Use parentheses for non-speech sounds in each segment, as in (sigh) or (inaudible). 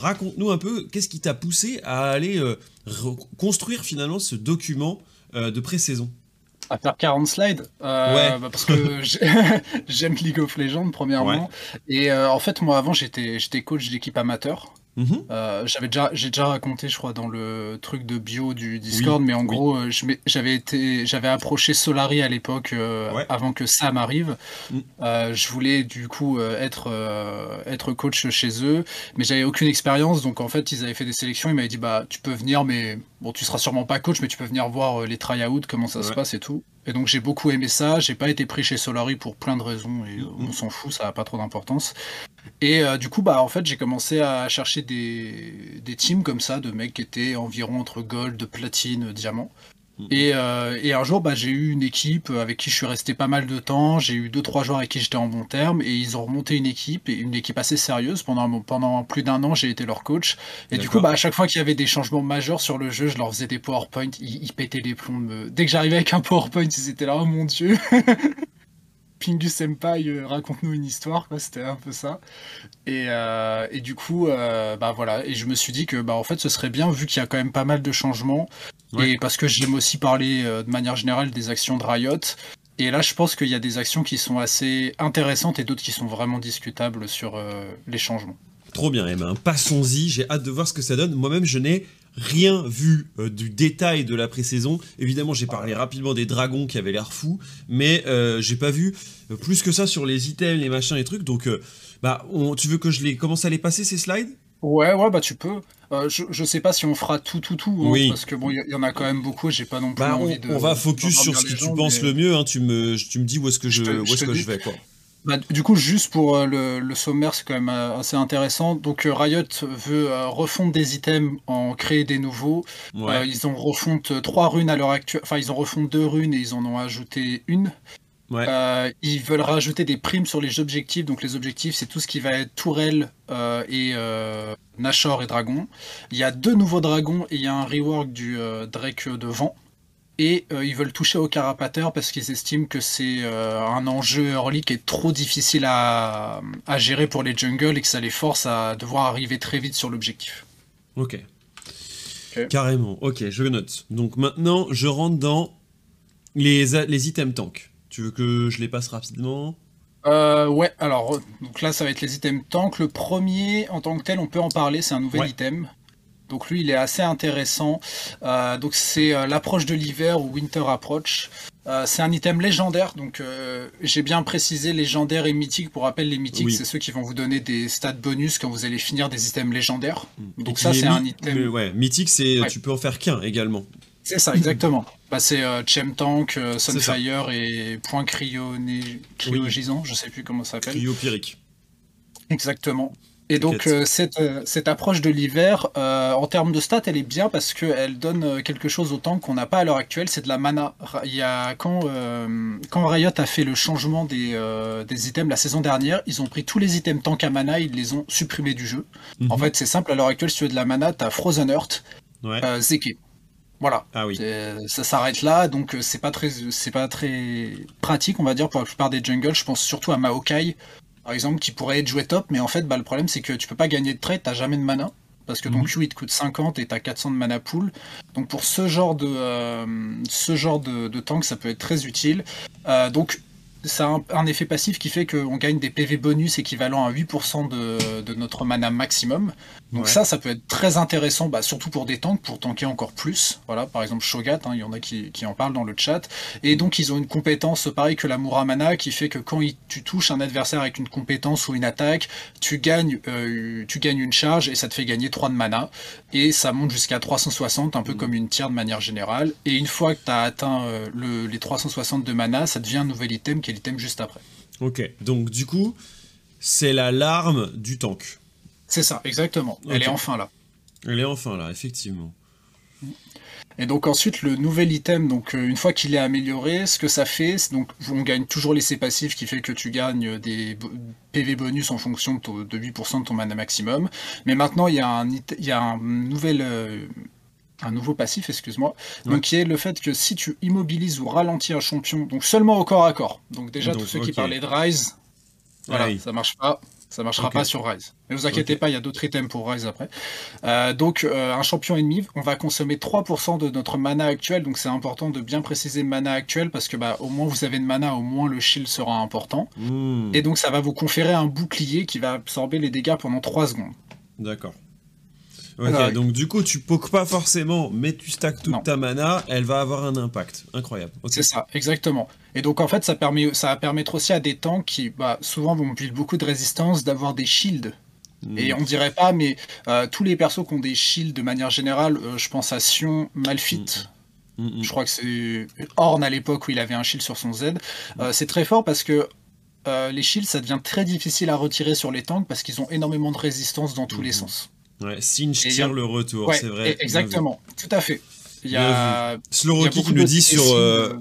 raconte-nous un peu qu'est-ce qui t'a poussé à aller construire finalement ce document de pré-saison? À faire 40 slides. ouais. Bah, parce que (laughs) (laughs) j'aime League of Legends, premièrement. Et en fait, moi, avant, j'étais coach d'équipe amateur. Mhm. Euh, j'avais déjà, j'ai déjà raconté, je crois, dans le truc de bio du Discord, mais en gros, euh, j'avais été, j'avais approché Solari à l'époque, euh, avant que Sam arrive. Mm. je voulais du coup être être coach chez eux, mais j'avais aucune expérience, donc en fait, ils avaient fait des sélections. Ils m'avaient dit, bah, tu peux venir, mais bon, tu seras sûrement pas coach, mais tu peux venir voir les tryouts, comment ça se passe et tout. Et donc j'ai beaucoup aimé ça. J'ai pas été pris chez Solari pour plein de raisons et on s'en fout, ça a pas trop d'importance. Et euh, du coup, bah en fait, j'ai commencé à chercher des, des teams comme ça de mecs qui étaient environ entre gold, platine, diamant. Mhm. Euh, et, un jour, bah, j'ai eu une équipe avec qui je suis resté pas mal de temps. J'ai eu deux trois joueurs avec qui j'étais en bon terme et ils ont remonté une équipe et une équipe assez sérieuse pendant pendant plus d'un an. J'ai été leur coach et du coup, bah, à chaque fois qu'il y avait des changements majeurs sur le jeu, je leur faisais des PowerPoint. Ils, pétaient les plombs. Dès que j'arrivais avec un PowerPoint, ils étaient là, oh mon dieu. (laughs) Pingu Senpai, euh, raconte-nous une histoire, quoi, c'était un peu ça. Et, euh, et du coup, bah voilà, et je me suis dit que bah en fait ce serait bien, vu qu'il y a quand même pas mal de changements, et parce que j'aime aussi parler euh, de manière générale des actions de Riot. Et là, je pense qu'il y a des actions qui sont assez intéressantes et d'autres qui sont vraiment discutables sur euh, les changements. Trop bien, Emma. Passons-y. J'ai hâte de voir ce que ça donne. Moi-même, je n'ai rien vu euh, du détail de la pré-saison. Évidemment, j'ai parlé rapidement des dragons qui avaient l'air fous, mais j'ai pas vu plus que ça sur les items, les machins, les trucs. Donc, bah, tu veux que je les commence à les passer ces slides? Ouais, ouais, bah tu peux. Euh, je, je sais pas si on fera tout, tout, tout, hein, parce que bon, il y, en a quand même beaucoup. J'ai pas non plus bah, envie on, de. On va focus sur ce que tu penses le mieux. Hein, tu me, tu me dis où est-ce que je, où est-ce que je vais, quoi. Bah, du coup, juste pour euh, le, le, sommaire, c'est quand même euh, assez intéressant. Donc, Riot veut refondre des items, en créer des nouveaux. ils ont refonte trois runes à l'heure actuelle. Enfin, ils ont refonte deux runes et ils en ont ajouté une. Euh, ils veulent rajouter des primes sur les objectifs. Donc les objectifs, c'est tout ce qui va être tourelle euh, et euh, Nashor et dragon. Il y a deux nouveaux dragons et il y a un rework du Drake de vent. Et ils veulent toucher au carapateur parce qu'ils estiment que c'est un enjeu early qui est trop difficile à, gérer pour les jungles et que ça les force à devoir arriver très vite sur l'objectif. ok. Carrément. Ok, je note. Donc maintenant, je rentre dans les, les items tank. Tu veux que je les passe rapidement? Euh, ouais, alors donc là ça va être les items tank. Le premier en tant que tel, on peut en parler, c'est un nouvel item. Donc lui, il est assez intéressant. Euh, donc c'est euh, l'approche de l'hiver ou Winter Approach. c'est un item légendaire, donc j'ai bien précisé légendaire et mythique. Pour rappel, les mythiques, c'est ceux qui vont vous donner des stats bonus quand vous allez finir des items légendaires. Mm. Donc ça, c'est un item. ouais, mythique, c'est tu peux en faire qu'un également. C'est ça, exactement. Bah, c'est euh, Chem Tank, euh, Sunfire et Point Cryogisant, je sais plus comment ça s'appelle. Cryopyrique. Exactement. Et donc euh, cette, cette, approche de l'hiver, en termes de stats, elle est bien parce qu'elle donne quelque chose au tank qu'on n'a pas à l'heure actuelle, c'est de la mana. Il y a, quand, quand Riot a fait le changement des, des, items la saison dernière, ils ont pris tous les items tank à mana, ils les ont supprimés du jeu. En mhm. fait, c'est simple, à l'heure actuelle, si tu veux de la mana, tu as Frozen Earth, ouais. Zeke. Voilà. Ah oui. Ça s'arrête là, donc euh, c'est pas très, c'est pas très pratique, on va dire, pour la plupart des jungles. Je pense surtout à Maokai, par exemple, qui pourrait être joué top, mais en fait, bah, le problème c'est que tu peux pas gagner de trade, t'as jamais de mana. Parce que ton mhm. Q il te coûte 50 et t'as 400 de mana pool. Donc pour ce genre de, euh, ce genre de, tank, ça peut être très utile. Euh, donc ça a un, effet passif qui fait qu'on gagne des PV bonus équivalent à 8% de, de, notre mana maximum. Donc ça, ça peut être très intéressant, bah, surtout pour des tanks, pour tanker encore plus. Voilà, par exemple Shogat, hein, il y en a qui, qui, en parlent dans le chat. Et donc ils ont une compétence pareil que la Muramana qui fait que quand tu touches un adversaire avec une compétence ou une attaque, tu gagnes, euh, tu gagnes une charge et ça te fait gagner 3 de mana. Et ça monte jusqu'à 360, un peu mm. comme une tire de manière générale. Et une fois que tu as atteint euh, le, les 360 de mana, ça devient un nouvel item qui est l'item juste après. Ok, donc du coup, c'est la larme du tank. C'est ça, exactement. Elle est enfin là. Elle est enfin là, effectivement. Et donc ensuite le nouvel item, donc euh, une fois qu'il est amélioré, ce que ça fait, donc on gagne toujours l'essai passif qui fait que tu gagnes des PV bonus en fonction de, 8% de ton mana maximum. Mais maintenant il y a un, il y a un nouvel euh, un nouveau passif, excuse-moi, donc qui est le fait que si tu immobilises ou ralentis un champion, donc seulement au corps à corps. Donc déjà tous ceux qui parlaient de Rise, voilà, ça marche pas. Ça marchera pas sur Rise. Mais vous inquiétez pas, il y a d'autres items pour Rise après. Euh, donc, euh, un champion ennemi, on va consommer 3% de notre mana actuel. Donc, c'est important de bien préciser mana actuel parce que bah, au moins vous avez de mana, au moins le shield sera important. Hmm. Et donc, ça va vous conférer un bouclier qui va absorber les dégâts pendant 3 secondes. D'accord. Ok, donc du coup, tu pokes pas forcément, mais tu stacks toute ta mana, elle va avoir un impact. Incroyable. C'est ça, exactement. Et donc en fait, ça, permet, ça va permettre aussi à des tanks qui bah, souvent vont build beaucoup de résistance d'avoir des shields. Hmm. Et on dirait pas, mais euh, tous les persos qui ont des shields de manière générale, euh, je pense à Sion, Malphite. Hmm. Hmm, je crois que c'est Horn à l'époque où il avait un shield sur son Z. Euh, c'est très fort parce que les shields, ça devient très difficile à retirer sur les tanks parce qu'ils ont énormément de résistance dans tous les sens. Ouais, tire le retour, c'est vrai. Exactement, tout à fait. Il y a, qui le dit sur, euh,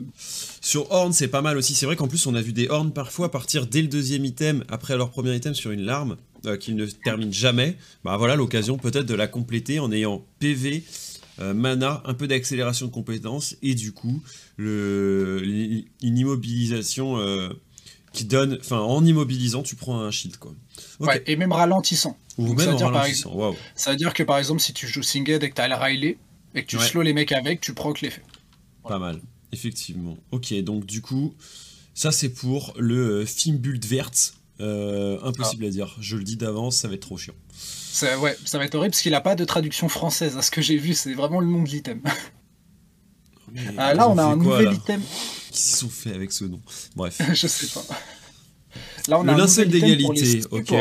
sur Horn, c'est pas mal aussi. C'est vrai qu'en plus, on a vu des Horns parfois partir dès le deuxième item, après leur premier item sur une larme, euh, qu'ils ne terminent jamais. Bah voilà l'occasion peut-être de la compléter en ayant PV, euh, mana, un peu d'accélération de compétences, et du coup, le, une immobilisation qui donne. Enfin, en immobilisant, tu prends un shield, quoi. Ouais, et même ralentissant. Ou même ça, ralentissant. ça veut dire que par exemple, si tu joues Singed et que tu as le Riley, et que tu slow les mecs avec, tu procs l'effet. Pas mal, effectivement. Ok, donc du coup, ça c'est pour le Fimbult Vert. Euh, impossible à dire. Je le dis d'avance, ça va être trop chiant. Ça, ouais, ça va être horrible parce qu'il n'a pas de traduction française. À ce que j'ai vu, c'est vraiment le nom de l'item. Ah, là, on a un nouvel item. Qu'est-ce qu'ils sont fait avec ce nom Bref. (laughs) Je sais pas. Là, on le a linceul d'égalité, ok.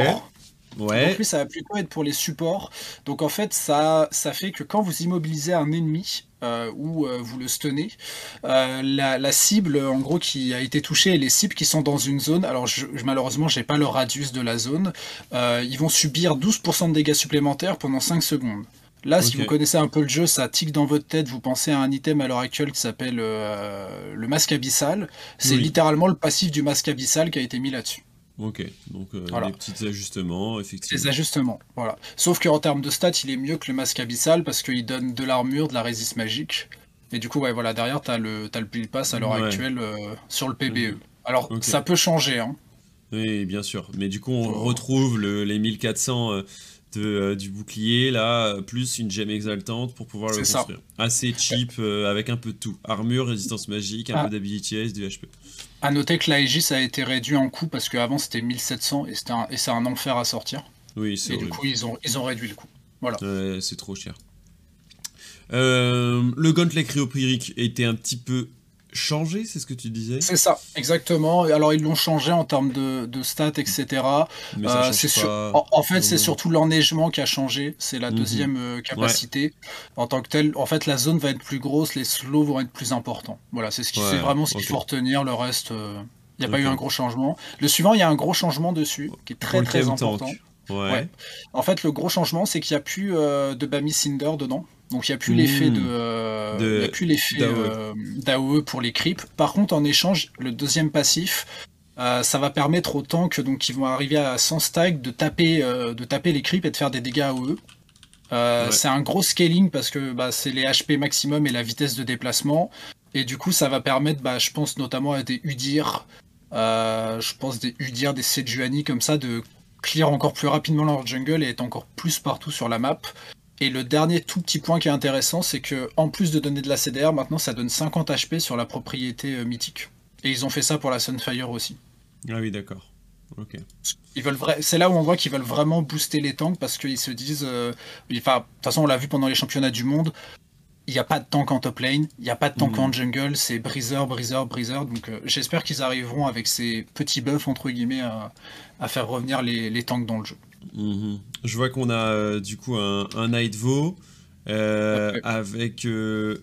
Ouais. Donc lui, ça va plutôt être pour les supports. Donc en fait, ça, ça fait que quand vous immobilisez un ennemi euh, ou euh, vous le stunnez, euh, la, cible, en gros, qui a été touchée et les cibles qui sont dans une zone, alors je, je malheureusement, j'ai pas le radius de la zone, ils vont subir 12% de dégâts supplémentaires pendant 5 secondes. Là, si vous connaissez un peu le jeu, ça tique dans votre tête. Vous pensez à un item à l'heure actuelle qui s'appelle le masque abyssal. C'est littéralement le passif du masque abyssal qui a été mis là-dessus. Ok, donc euh, des petits ajustements, effectivement. Des ajustements, voilà. Sauf qu'en termes de stats, il est mieux que le masque abyssal parce qu'il donne de l'armure, de la résiste magique. Et du coup, ouais, voilà, derrière, t'as le, as le build pass à l'heure actuelle euh, sur le PBE. Alors, ça peut changer, hein. Oui, bien sûr. Mais du coup, on retrouve les 1400 euh, du bouclier, là, plus une gemme exaltante pour pouvoir le construire. Assez cheap, euh, avec un peu de tout. Armure, résistance magique, un ah. peu d'ability du HP. A noter que l'Aegis a été réduit en coût parce qu'avant c'était 1700 et, c'est un enfer à sortir. Oui, c'est Et du coup, ils ont, ils ont réduit le coût. Voilà. c'est trop cher. Euh, le Gauntlet cryopyrique était un petit peu changé, c'est ce que tu disais? C'est ça, exactement. Alors ils l'ont changé en termes de, stats, etc. Euh, en, fait, c'est surtout l'enneigement qui a changé. C'est la mhm. deuxième euh, capacité. En tant que tel, en fait, la zone va être plus grosse, les slows vont être plus importants. Voilà, c'est ce qui, vraiment ce qu'il faut retenir. Le reste, euh, il n'y a pas eu un gros changement. Le suivant, il y a un gros changement dessus, qui est très très important. Ouais. En fait, le gros changement, c'est qu'il n'y a plus de Bami Cinder dedans. Donc il n'y a plus l'effet de, euh, a plus l'effet d'AOE euh, pour les creeps. Par contre, en échange, le deuxième passif, euh, ça va permettre aux tanks donc, qui vont arriver à 100 stacks de taper, de taper les creeps et de faire des dégâts AOE. C'est un gros scaling parce que bah, c'est les HP maximum et la vitesse de déplacement. Et du coup, ça va permettre, bah, je pense notamment à des Udir, je pense des Udir, des Sejuani comme ça, de clear encore plus rapidement leur jungle et être encore plus partout sur la map. Et le dernier tout petit point qui est intéressant, c'est que en plus de donner de la CDR, maintenant ça donne 50 HP sur la propriété euh, mythique. Et ils ont fait ça pour la Sunfire aussi. Ah oui, d'accord. Ok. Ils veulent C'est là où on voit qu'ils veulent vraiment booster les tanks parce qu'ils se disent. Euh, enfin, de toute façon, on l'a vu pendant les championnats du monde. Il n'y a pas de tank en top lane, il n'y a pas de tank mhm. en jungle, c'est breezer, breezer, breezer. Donc euh, j'espère qu'ils arriveront avec ces petits buffs, entre guillemets, à, faire revenir les tanks dans le jeu. Je vois qu'on a euh, du coup un, un Nightvo euh, avec euh,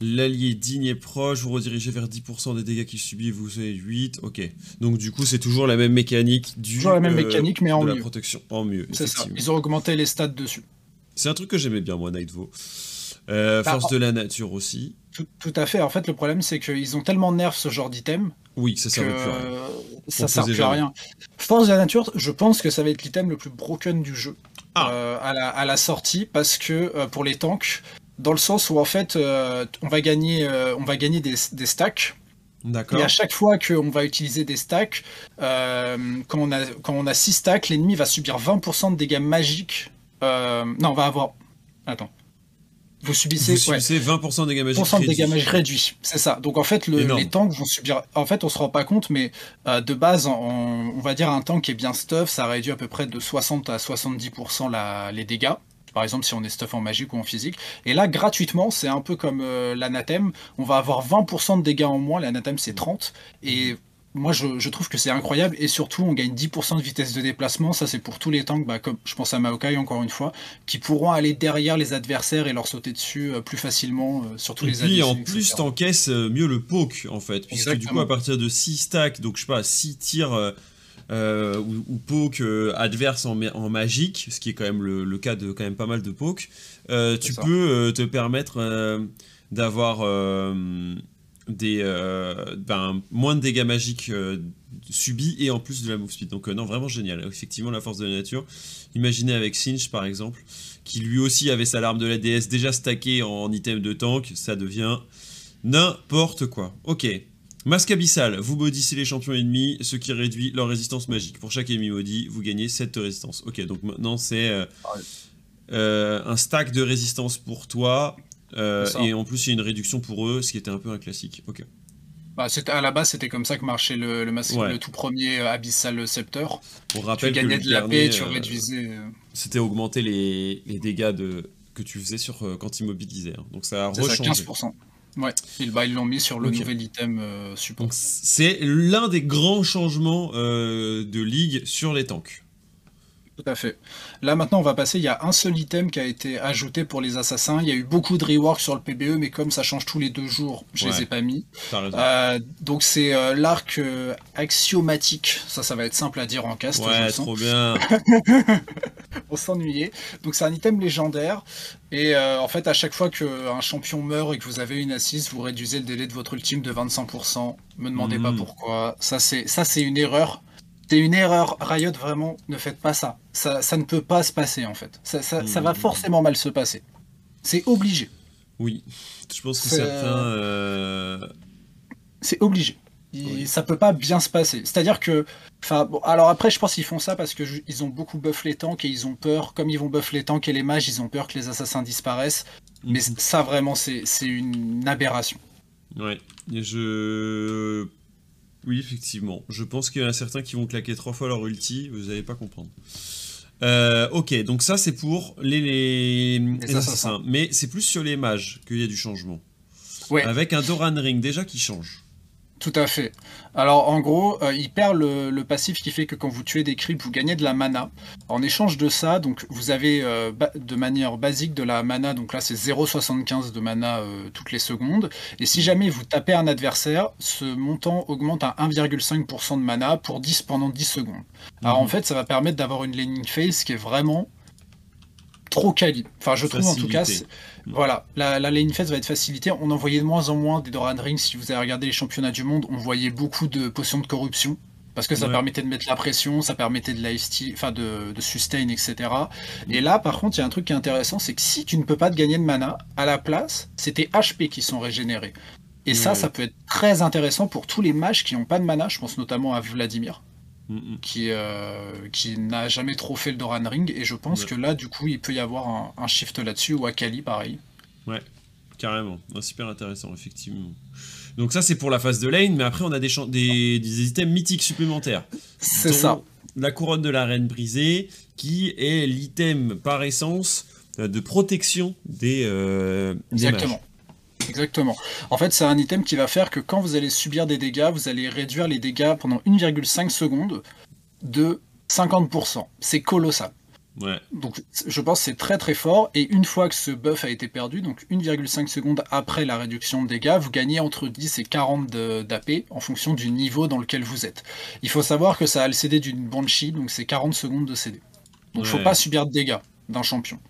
l'allié digne et proche. Vous redirigez vers 10% des dégâts qu'il subit, vous savez 8. Ok. Donc du coup, c'est toujours la même mécanique du. Toujours la même mécanique, mais en de mieux. la protection en mieux. C'est ça. Ils ont augmenté les stats dessus. C'est un truc que j'aimais bien moi, Nightvo. Bah, force de la nature aussi. Tout, à fait. En fait, le problème, c'est qu'ils ont tellement nerf ce genre d'item. Oui, ça sert plus à rien. Ça sert plus à rien. Force de la nature, je pense que ça va être l'item le plus broken du jeu ah. euh, à, la, sortie parce que euh, pour les tanks, dans le sens où en fait, euh, on va gagner, on va gagner des, stacks. Et à chaque fois qu'on va utiliser des stacks, quand, on a, quand on a 6 stacks, l'ennemi va subir 20% de dégâts magiques. Non, on va avoir. Attends. Vous subissez, Vous subissez 20% de dégâts magiques réduits. dégâts magiques réduits, c'est ça. Donc en fait, les tanks vont subir. En fait, on se rend pas compte, mais euh, de base, on, va dire un tank qui est bien stuff, ça réduit à peu près de 60 à 70% la, les dégâts par exemple si on est stuff en magique ou en physique. Et là, gratuitement, c'est un peu comme euh, l'anathème, on va avoir 20% de dégâts en moins, l'anathème c'est 30, et moi je, trouve que c'est incroyable, et surtout on gagne 10% de vitesse de déplacement, ça c'est pour tous les tanks, bah, comme je pense à Maokai encore une fois, qui pourront aller derrière les adversaires et leur sauter dessus euh, plus facilement, euh, surtout les puis en plus t'encaisses mieux le poke en fait, puisque du coup à partir de 6 stacks, donc je sais pas, 6 tirs euh, ou, poke euh, adverse en, en, magique, ce qui est quand même le, cas de quand même pas mal de poke, euh, tu peux te permettre d'avoir des ben, moins de dégâts magiques subis et en plus de la move speed. Donc non, vraiment génial. Effectivement, la force de la nature. Imaginez avec Sinch par exemple, qui lui aussi avait sa larme de la DS déjà stackée en item de tank, ça devient n'importe quoi. Ok. Masque abyssal, vous maudissez les champions ennemis, ce qui réduit leur résistance magique. Pour chaque ennemi maudit, vous gagnez 7 résistance. Ok, donc maintenant c'est euh, euh, un stack de résistance pour toi, euh, et en plus il y a une réduction pour eux, ce qui était un peu un classique. Ok. Bah, à la base, c'était comme ça que marchait le, le, masque, le tout premier Abyssal Scepter. Pour rappel, tu gagnais de la paix, tu réduisais. C'était augmenter les, les, dégâts de, que tu faisais sur, quand immobilisais. Hein. Donc ça a rechangé. Ça, 15%. Ouais, ils l'ont mis sur le nouvel item euh, support. C'est l'un des grands changements euh, de ligue sur les tanks. Tout à fait. Là maintenant on va passer, il y a un seul item qui a été ajouté pour les assassins. Il y a eu beaucoup de rework sur le PBE, mais comme ça change tous les deux jours, je les ai pas mis. Euh, donc c'est euh, l'arc euh, axiomatique. Ça, ça va être simple à dire en cast. Ouais, trop bien. (laughs) On s'ennuyait. Donc c'est un item légendaire. Et en fait, à chaque fois qu'un champion meurt et que vous avez une assise, vous réduisez le délai de votre ultime de 25%. Me demandez pas hmm. pourquoi. Ça c'est une erreur c'est une erreur. Riot, vraiment, ne faites pas ça. Ça, ça ne peut pas se passer, en fait. Ça, ça, ça va mmh. forcément mal se passer. C'est obligé. Oui. Je pense que certains. Euh, c'est obligé. Ça peut pas bien se passer. C'est-à-dire que. Enfin, bon, alors après, je pense qu'ils font ça parce qu'ils ont beaucoup buff les tanks et ils ont peur, comme ils vont buff les tanks et les mages, ils ont peur que les assassins disparaissent. Mais mmh. ça, vraiment, c'est une aberration. Ouais. Et je oui, effectivement. Je pense qu'il y en a certains qui vont claquer trois fois leur ulti, vous n'allez pas comprendre. Euh, ok, donc ça c'est pour les, assassins. Mais c'est plus sur les mages qu'il y a du changement. Ouais. Avec un Doran Ring déjà qui change. Tout à fait. Alors en gros, euh, il perd le, passif qui fait que quand vous tuez des creeps, vous gagnez de la mana. En échange de ça, donc vous avez euh, de manière basique de la mana, donc là c'est 0,75 de mana euh, toutes les secondes. Et si jamais vous tapez un adversaire, ce montant augmente à 1,5% de mana pour 10 pendant 10 secondes. Alors en mhm. fait, ça va permettre d'avoir une laning phase qui est vraiment trop quali. Enfin, je trouve en tout cas. Voilà, la, la lane phase va être facilitée. On en voyait de moins en moins des Doran Rings. Si vous avez regardé les championnats du monde, on voyait beaucoup de potions de corruption. Parce que ça permettait de mettre la pression, ça permettait de lifesteal, enfin de, de, sustain, etc. Et là, par contre, il y a un truc qui est intéressant, c'est que si tu ne peux pas te gagner de mana, à la place, c'est tes HP qui sont régénérés. Et ça, ça peut être très intéressant pour tous les mages qui n'ont pas de mana. Je pense notamment à Vladimir. Qui, euh, qui n'a jamais trop fait le Doran Ring. Et je pense que là, du coup, il peut y avoir un, shift là-dessus, ou à Kali, pareil. Ouais, carrément. super intéressant, effectivement. Donc ça, c'est pour la phase de lane, mais après, on a des, des, des items mythiques supplémentaires. C'est ça. La couronne de la reine brisée, qui est l'item par essence euh, de protection des, euh, Exactement. Exactement. En fait, c'est un item qui va faire que quand vous allez subir des dégâts, vous allez réduire les dégâts pendant 1,5 secondes de 50%. C'est colossal. Ouais. Donc je pense que c'est très très fort et une fois que ce buff a été perdu, donc 1,5 secondes après la réduction de dégâts, vous gagnez entre 10 et 40 d'AP en fonction du niveau dans lequel vous êtes. Il faut savoir que ça a le CD d'une Banshee, donc c'est 40 secondes de CD. Donc il ne faut pas subir de dégâts d'un champion.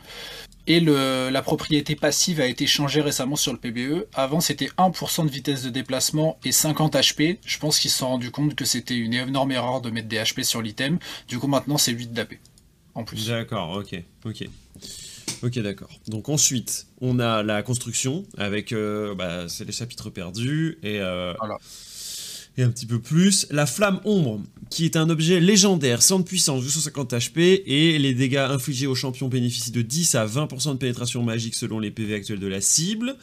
Et le, la propriété passive a été changée récemment sur le PBE. Avant, c'était 1% de vitesse de déplacement et 50 HP. Je pense qu'ils se sont rendus compte que c'était une énorme erreur de mettre des HP sur l'item. Du coup, maintenant, c'est 8 d'AP. En plus. D'accord, ok. Ok. Ok, d'accord. Donc ensuite, on a la construction avec, euh, bah, c'est les chapitres perdus et euh, voilà. Et un petit peu plus. La flamme ombre, qui est un objet légendaire, sans de puissance, 250 HP, et les dégâts infligés au champion bénéficient de 10 à 20% de pénétration magique selon les PV actuels de la cible,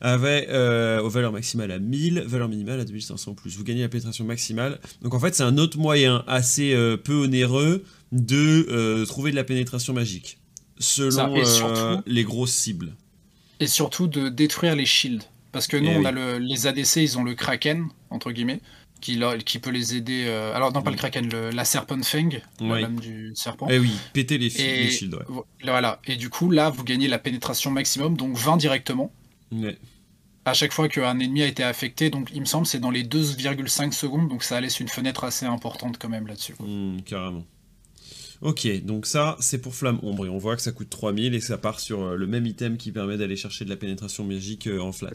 avec euh, aux valeurs maximales à 1000, valeur minimale à 2500 plus. Vous gagnez la pénétration maximale. Donc en fait, c'est un autre moyen assez euh, peu onéreux de euh, trouver de la pénétration magique, selon les grosses cibles. Et surtout de détruire les shields. Parce que nous, eh on a le, les ADC, ils ont le Kraken, entre guillemets, qui, qui peut les aider. Euh, alors, non, pas le Kraken, la Serpent Fang, la lame du serpent. Eh oui, péter les, les shields. Ouais. Voilà. Et du coup, là, vous gagnez la pénétration maximum, donc 20 directement. À chaque fois qu'un ennemi a été affecté, donc il me semble c'est dans les 2,5 secondes, donc ça laisse une fenêtre assez importante quand même là-dessus. Mmh, carrément. Ok, donc ça, c'est pour Flamme Ombre, et on voit que ça coûte 3000, et ça part sur euh, le même item qui permet d'aller chercher de la pénétration magique euh, en flat.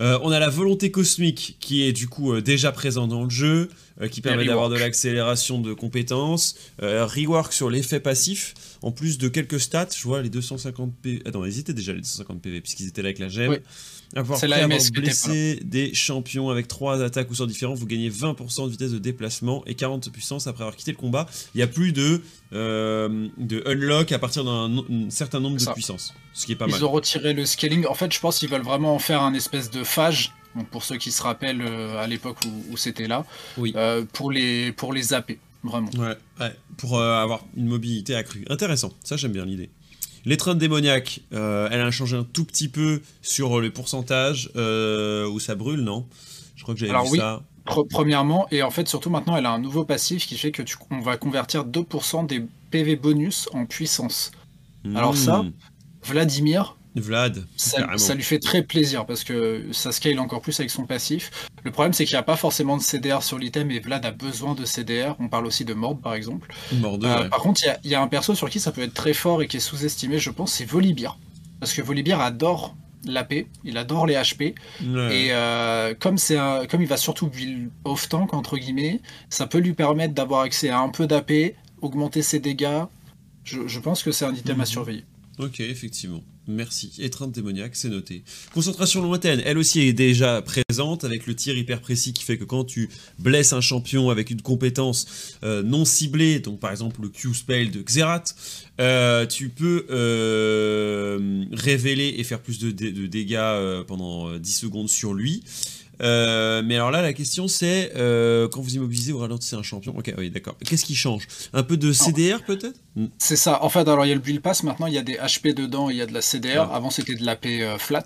Euh, on a la volonté cosmique qui est du coup déjà présent dans le jeu, qui permet d'avoir de l'accélération de compétences, rework sur l'effet passif, en plus de quelques stats, je vois les 250 PV, attends, ils étaient déjà les 250 PV puisqu'ils étaient là avec la gemme. Avoir prêt à blesser des champions avec trois attaques ou sorts différents, vous gagnez 20% de vitesse de déplacement et 40 de puissance après avoir quitté le combat. Il n'y a plus de, euh, de unlock à partir d'un certain nombre de puissances, ce qui est pas mal. Ils ont retiré le scaling. En fait, je pense qu'ils veulent vraiment en faire un espèce de phage. Donc pour ceux qui se rappellent euh, à l'époque où, c'était là, oui. Euh, pour les pour les AP, vraiment. Ouais, ouais pour avoir une mobilité accrue. Intéressant. Ça, j'aime bien l'idée. L'étreinte démoniaque, euh, elle a changé un tout petit peu sur le pourcentage euh, où ça brûle, non? Je crois que j'avais vu oui. ça. Premièrement, et en fait surtout maintenant, elle a un nouveau passif qui fait que tu, on va convertir 2% des PV bonus en puissance. Alors ça, hmm. Vladimir, Vlad. Ça, lui fait très plaisir parce que ça scale encore plus avec son passif. Le problème, c'est qu'il n'y a pas forcément de CDR sur l'item et Vlad a besoin de CDR. On parle aussi de Mord par exemple. Euh, par contre, il y, a un perso sur qui ça peut être très fort et qui est sous-estimé, je pense, c'est Volibear. Parce que Volibear adore l'AP, il adore les HP. Et euh, comme, un, comme il va surtout build off-tank, entre guillemets, ça peut lui permettre d'avoir accès à un peu d'AP, augmenter ses dégâts. Je, pense que c'est un item à mhm. surveiller. Ok, effectivement. Merci. Étreinte démoniaque, c'est noté. Concentration lointaine, elle aussi est déjà présente avec le tir hyper précis qui fait que quand tu blesses un champion avec une compétence euh, non ciblée, donc par exemple le Q-Spell de Xerath, euh, tu peux euh, révéler et faire plus de, de dégâts pendant 10 secondes sur lui. Euh, mais alors là, la question c'est euh, quand vous immobilisez ou ralentissez un champion. Ok, oui, d'accord. Qu'est-ce qui change? Un peu de CDR peut-être? Hmm. C'est ça. En fait, alors il y a le build pass. Maintenant, il y a des HP dedans. Il y a de la CDR. Avant, c'était de l'AP euh, flat.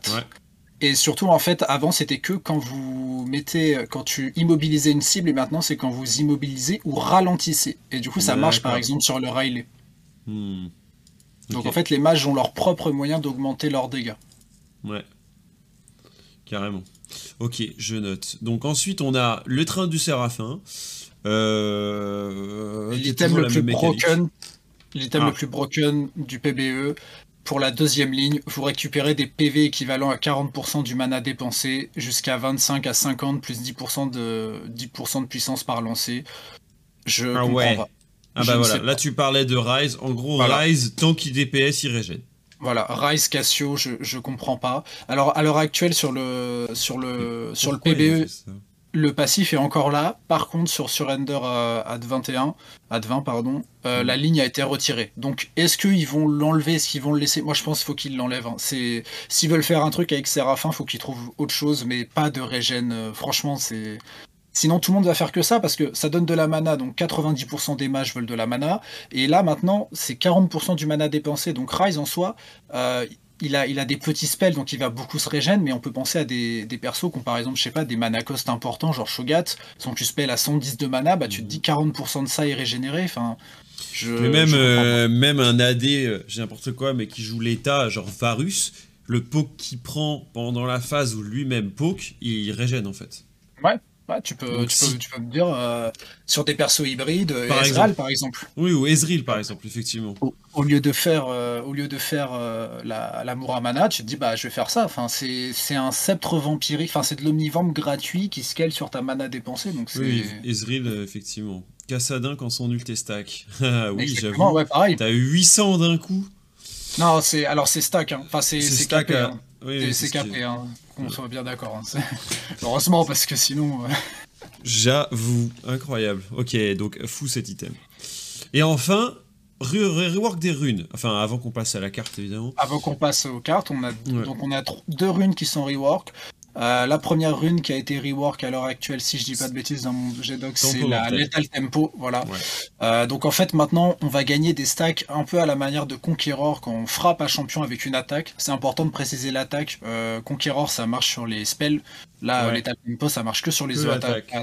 Et surtout, en fait, avant, c'était que quand vous mettez, quand tu immobilisez une cible, et maintenant, c'est quand vous immobilisez ou ralentissez. Et du coup, ça marche, par exemple, sur le Riley. Hmm. Donc, en fait, les mages ont leur propre moyen d'augmenter leurs dégâts. Ouais. Carrément. Ok, je note. Donc ensuite, on a le train du Séraphin. Euh, l'item le plus broken, l'item le ah. plus broken du PBE. Pour la deuxième ligne, vous récupérez des PV équivalents à 40% du mana dépensé, jusqu'à 25 à 50 plus 10% de 10% de puissance par lancé. Je ah ouais. Ah bah voilà, là tu parlais de Rise. En gros, Rise, tant qu'il DPS, il régène. Voilà, Rise Cassio, je, je comprends pas. Alors à l'heure actuelle sur le sur le sur le PBE, le passif est encore là. Par contre sur Surrender à, 21, à 20 pardon, euh, mm. la ligne a été retirée. Donc est-ce qu'ils vont l'enlever, est-ce qu'ils vont le laisser? Moi je pense qu'il faut qu'ils l'enlèvent. Hein. C'est s'ils veulent faire un truc avec Séraphin, faut qu'ils trouvent autre chose, mais pas de régène. Euh, franchement c'est Sinon, tout le monde va faire que ça parce que ça donne de la mana, donc 90% des mages veulent de la mana. Et là, maintenant, c'est 40% du mana dépensé. Donc Rise en soi, euh, il, a, il a des petits spells, donc il va beaucoup se régénérer, mais on peut penser à des, des persos qui ont par exemple, je sais pas, des mana cost importants, genre Shogat, son tu spell à 110 de mana, bah tu te dis 40% de ça est régénéré. Enfin. Je, mais même, euh, même un AD, euh, j'ai n'importe quoi, mais qui joue l'état, genre Varus, le poke qu'il prend pendant la phase où lui-même poke, il régène en fait. Ouais, tu, peux, tu, peux, me dire, euh, sur des persos hybrides, par Ezreal par exemple. Oui, ou Ezreal par exemple, effectivement. Au, lieu de faire, euh, au lieu de faire euh, la, la Muramana, tu te dis, bah, je vais faire ça. Enfin, c'est un sceptre vampirique, enfin, c'est de l'omnivamp gratuit qui scale sur ta mana dépensée. Donc oui, Ezreal, effectivement. Cassadin quand son ult est stack. (laughs) oui, j'avoue. Ouais. T'as eu 800 d'un coup. Non, c'est alors c'est stack. Hein. Enfin, c'est stack. Hein. Oui, c'est capé. Hein. On soit bien d'accord. Hein. (laughs) Heureusement, parce que sinon. Euh, (laughs) J'avoue, incroyable. Ok, donc fou cet item. Et enfin, rework des runes. Enfin, avant qu'on passe à la carte, évidemment. Avant qu'on passe aux cartes, on a, donc on a deux runes qui sont rework. Euh, la première rune qui a été rework à l'heure actuelle, si je dis pas de bêtises dans mon G-Doc, c'est la Lethal Tempo. Voilà. Euh, donc en fait, maintenant, on va gagner des stacks un peu à la manière de Conqueror quand on frappe un champion avec une attaque. C'est important de préciser l'attaque. Euh, Conqueror, ça marche sur les spells. Là, Lethal Tempo, ça marche que sur les attaques.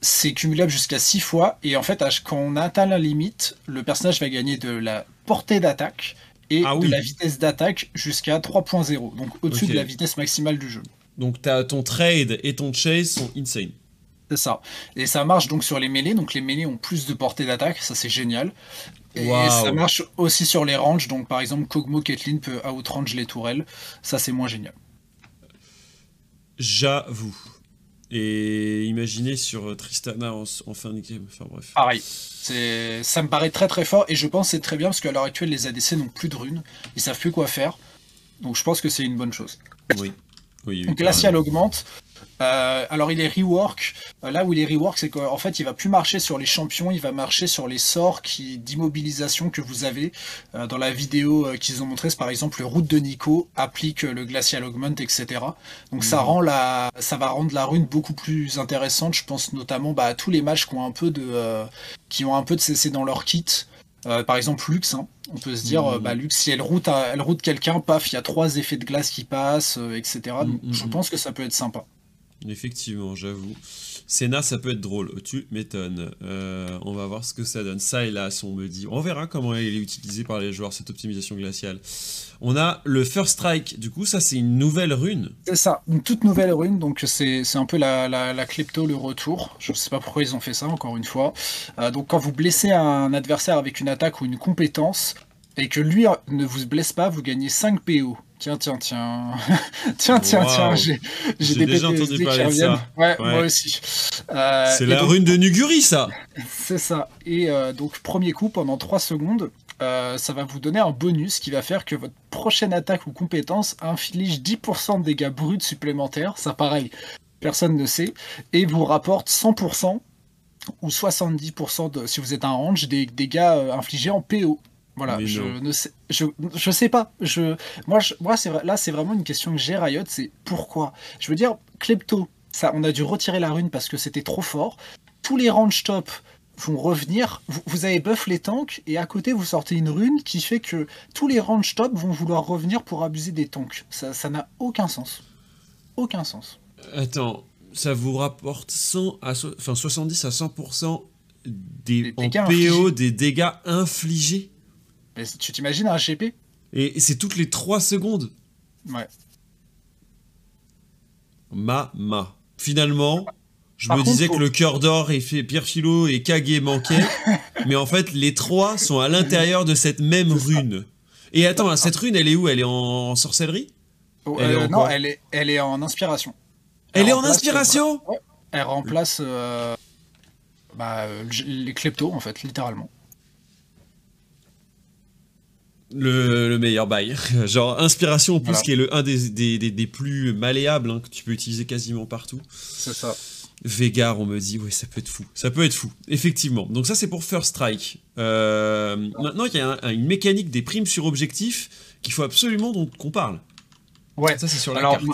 C'est cumulable jusqu'à 6 fois. Et en fait, quand on atteint la limite, le personnage va gagner de la portée d'attaque et ah de la vitesse d'attaque jusqu'à 3.0, donc au-dessus de la vitesse maximale du jeu. Donc as ton trade et ton chase sont insane. C'est ça. Et ça marche donc sur les mêlées, donc les mêlées ont plus de portée d'attaque, ça c'est génial. Et ça marche aussi sur les ranges, donc par exemple Kog'Maw Caitlyn peut outrange les tourelles, ça c'est moins génial. J'avoue. Et imaginez sur Tristana en, fin de game, enfin bref. Pareil. Ça me paraît très très fort et je pense que c'est très bien parce qu'à l'heure actuelle les ADC n'ont plus de runes, ils savent plus quoi faire. Donc je pense que c'est une bonne chose. Oui. Glacial augmente. Euh, alors il est rework. Euh, là où il est rework, c'est qu'en fait il va plus marcher sur les champions, il va marcher sur les sorts qui d'immobilisation que vous avez. Euh, dans la vidéo qu'ils ont montré, c'est par exemple le route de Nico applique le glacial augment, etc. Donc ça mhm. rend la, ça va rendre la rune beaucoup plus intéressante. Je pense notamment bah, à tous les matchs qui ont un peu de, qui ont un peu de CC dans leur kit. par exemple Lux, hein. On peut se dire, mmh. bah, Lux, si elle route, elle route quelqu'un, paf, il y a trois effets de glace qui passent, euh, etc. Mmh, je mmh, pense que ça peut être sympa. Effectivement, j'avoue. Senna, ça peut être drôle, tu m'étonnes. Euh, on va voir ce que ça donne. Ça, hélas, on me dit. On verra comment il est utilisé par les joueurs, cette optimisation glaciale. On a le First Strike, du coup, ça, c'est une nouvelle rune. C'est ça, une toute nouvelle rune, donc c'est un peu la, la, klepto, le retour. Je ne sais pas pourquoi ils ont fait ça, encore une fois. Euh, donc, quand vous blessez un adversaire avec une attaque ou une compétence, et que lui ne vous blesse pas, vous gagnez 5 PO. Tiens, tiens, tiens. (laughs) tiens, tiens, tiens. J'ai des déjà entendu parler de ça. Ouais, moi aussi. Euh, c'est la rune de Nuguri, ça (laughs) C'est ça. Et euh, donc, premier coup, pendant 3 secondes, euh, ça va vous donner un bonus qui va faire que votre prochaine attaque ou compétence inflige 10% de dégâts bruts supplémentaires. Ça, pareil, personne ne sait. Et vous rapporte 100% ou 70% de, si vous êtes un range, des dégâts infligés en PO. Voilà, je ne sais, je, je sais pas. Je, moi, je, moi c'est là, c'est vraiment une question que j'ai Riot, c'est pourquoi? Je veux dire, Klepto, ça, on a dû retirer la rune parce que c'était trop fort. Tous les range top vont revenir. Vous, avez buff les tanks et à côté vous sortez une rune qui fait que tous les range top vont vouloir revenir pour abuser des tanks. Ça, n'a aucun sens. Aucun sens. Attends, ça vous rapporte 100 à enfin 70 à 100% des, des PO des dégâts infligés? Tu t'imagines un HP Et c'est toutes les 3 secondes. Ouais. Ma, ma. Finalement, je me disais que le cœur d'or et Pierre Philo et Kage manquaient, (laughs) mais en fait, les trois sont à l'intérieur de cette même rune. Et attends, cette rune, elle est où? Elle est en sorcellerie? Oh, elle est Non, elle est, elle est en inspiration. Elle, est en inspiration Elle remplace euh, bah, les kleptos, en fait, littéralement le, meilleur bail. (laughs) Genre inspiration en plus qui est le un des, des, plus malléables hein, que tu peux utiliser quasiment partout. C'est ça. Vegar, on me dit, oui, ça peut être fou. Ça peut être fou, effectivement. Donc ça, c'est pour First Strike. Euh, maintenant, il y a une mécanique des primes sur objectif qu'il faut absolument qu'on parle. Ouais. Ça, c'est sur la carte.